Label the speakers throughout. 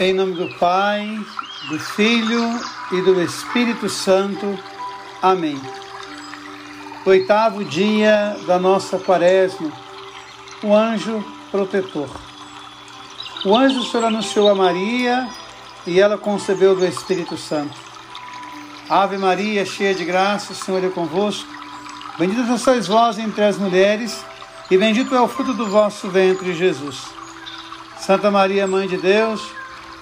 Speaker 1: Em nome do Pai, do Filho e do Espírito Santo. Amém. Oitavo dia da nossa quaresma, o anjo protetor. O anjo do Senhor anunciou a Maria e ela concebeu do Espírito Santo. Ave Maria, cheia de graça, o Senhor é convosco. Bendita sois vós entre as mulheres, e bendito é o fruto do vosso ventre, Jesus. Santa Maria, Mãe de Deus,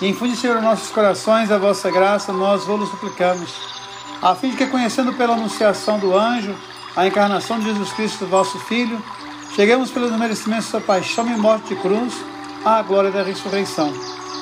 Speaker 1: E infunde, Senhor, nossos corações a vossa graça, nós vos suplicamos, a fim de que, conhecendo pela anunciação do anjo a encarnação de Jesus Cristo, vosso Filho, cheguemos pelos merecimentos da sua paixão e morte de cruz à glória da ressurreição.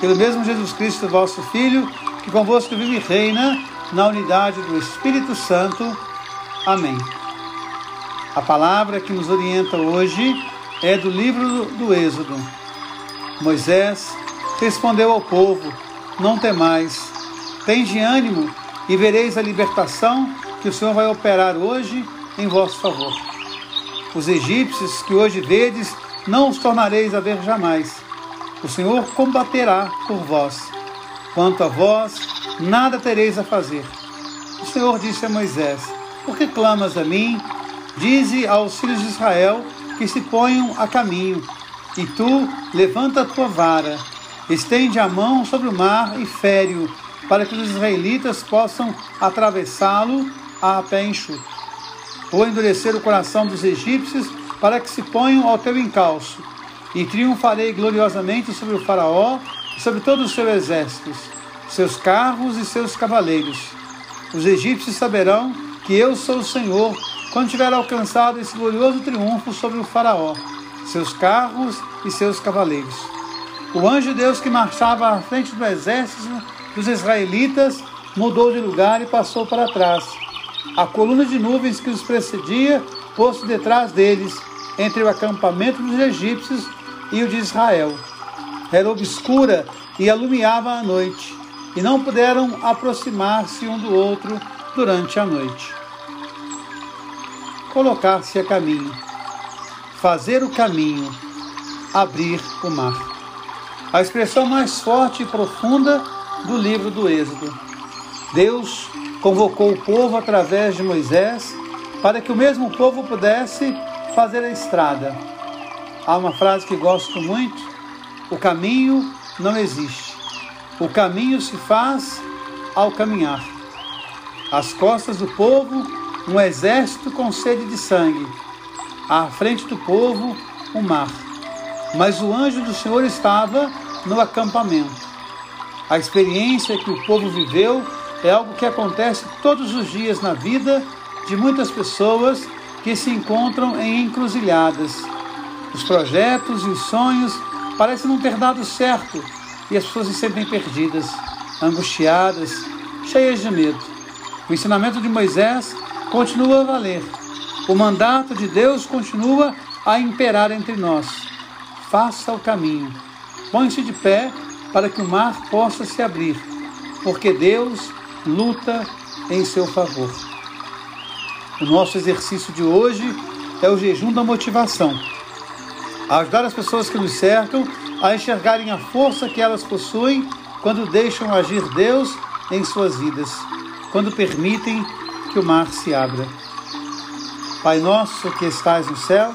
Speaker 1: Pelo mesmo Jesus Cristo, vosso Filho, que convosco vive e reina na unidade do Espírito Santo. Amém. A palavra que nos orienta hoje é do livro do Êxodo. Moisés respondeu ao povo: Não temais, tende ânimo e vereis a libertação que o Senhor vai operar hoje em vosso favor. Os egípcios que hoje vedes, não os tornareis a ver jamais. O Senhor combaterá por vós. Quanto a vós, nada tereis a fazer. O Senhor disse a Moisés: Por que clamas a mim? Dize aos filhos de Israel que se ponham a caminho. E tu levanta a tua vara Estende a mão sobre o mar e fere-o, para que os israelitas possam atravessá-lo a pé enxuto. Vou endurecer o coração dos egípcios para que se ponham ao teu encalço, e triunfarei gloriosamente sobre o Faraó e sobre todos os seus exércitos, seus carros e seus cavaleiros. Os egípcios saberão que eu sou o Senhor quando tiver alcançado esse glorioso triunfo sobre o Faraó, seus carros e seus cavaleiros. O anjo de Deus que marchava à frente do exército dos israelitas mudou de lugar e passou para trás. A coluna de nuvens que os precedia pôs-se detrás deles, entre o acampamento dos egípcios e o de Israel. Era obscura e alumiava a noite, e não puderam aproximar-se um do outro durante a noite. Colocar-se a caminho, fazer o caminho, abrir o mar a expressão mais forte e profunda do livro do Êxodo. Deus convocou o povo através de Moisés para que o mesmo povo pudesse fazer a estrada. Há uma frase que gosto muito: o caminho não existe. O caminho se faz ao caminhar. Às costas do povo, um exército com sede de sangue. À frente do povo, o mar mas o anjo do Senhor estava no acampamento. A experiência que o povo viveu é algo que acontece todos os dias na vida de muitas pessoas que se encontram em encruzilhadas. Os projetos e os sonhos parecem não ter dado certo e as pessoas se sentem perdidas, angustiadas, cheias de medo. O ensinamento de Moisés continua a valer. O mandato de Deus continua a imperar entre nós faça o caminho. Põe-se de pé para que o mar possa se abrir, porque Deus luta em seu favor. O nosso exercício de hoje é o jejum da motivação. ajudar as pessoas que nos cercam a enxergarem a força que elas possuem quando deixam agir Deus em suas vidas, quando permitem que o mar se abra. Pai nosso que estais no céu,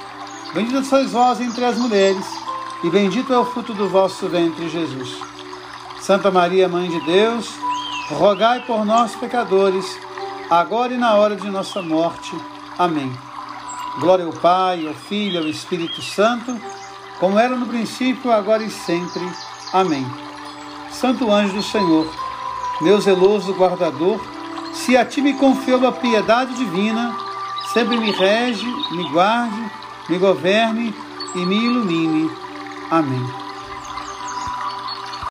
Speaker 1: Bendita sois vós entre as mulheres, e bendito é o fruto do vosso ventre, Jesus. Santa Maria, Mãe de Deus, rogai por nós, pecadores, agora e na hora de nossa morte. Amém. Glória ao Pai, ao Filho ao Espírito Santo, como era no princípio, agora e sempre. Amém. Santo anjo do Senhor, meu zeloso guardador, se a ti me confiou a piedade divina, sempre me rege, me guarde, me governe e me ilumine. Amém.